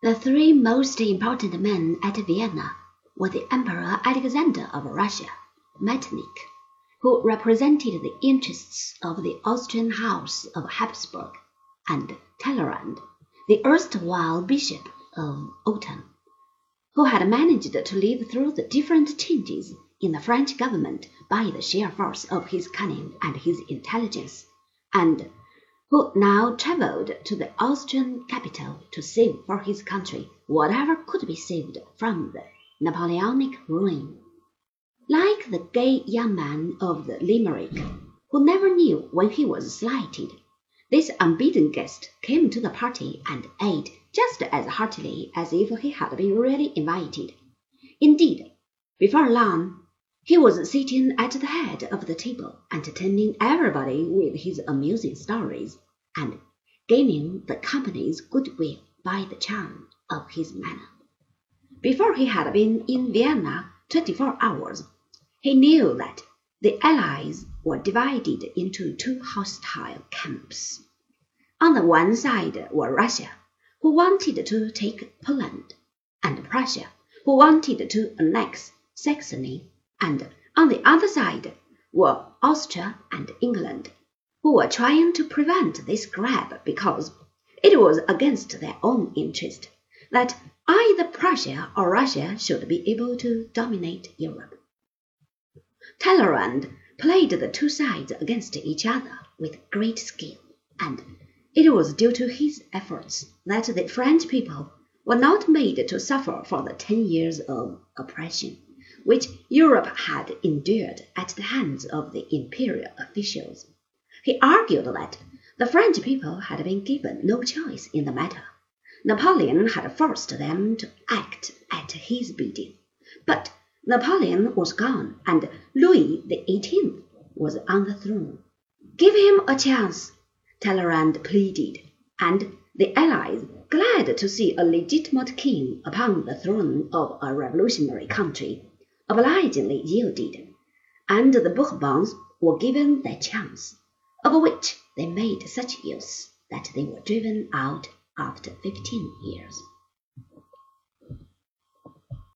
The three most important men at Vienna were the Emperor Alexander of Russia, Metternich, who represented the interests of the Austrian House of Hapsburg, and Talleyrand, the erstwhile Bishop of Autun, who had managed to live through the different changes in the French government by the sheer force of his cunning and his intelligence, and who now travelled to the Austrian capital to save for his country whatever could be saved from the Napoleonic ruin. Like the gay young man of the Limerick, who never knew when he was slighted, this unbidden guest came to the party and ate just as heartily as if he had been really invited. Indeed, before long, he was sitting at the head of the table, entertaining everybody with his amusing stories, and gaining the company's goodwill by the charm of his manner. Before he had been in Vienna twenty-four hours, he knew that the Allies were divided into two hostile camps. On the one side were Russia, who wanted to take Poland, and Prussia, who wanted to annex Saxony and on the other side were Austria and England, who were trying to prevent this grab because it was against their own interest that either Prussia or Russia should be able to dominate Europe. Talleyrand played the two sides against each other with great skill, and it was due to his efforts that the French people were not made to suffer for the ten years of oppression which Europe had endured at the hands of the imperial officials. He argued that the French people had been given no choice in the matter. Napoleon had forced them to act at his bidding. But Napoleon was gone, and Louis XVIII was on the throne. Give him a chance, Talleyrand pleaded, and the Allies, glad to see a legitimate king upon the throne of a revolutionary country, obligingly yielded, and the Bourbons were given their chance, of which they made such use that they were driven out after fifteen years.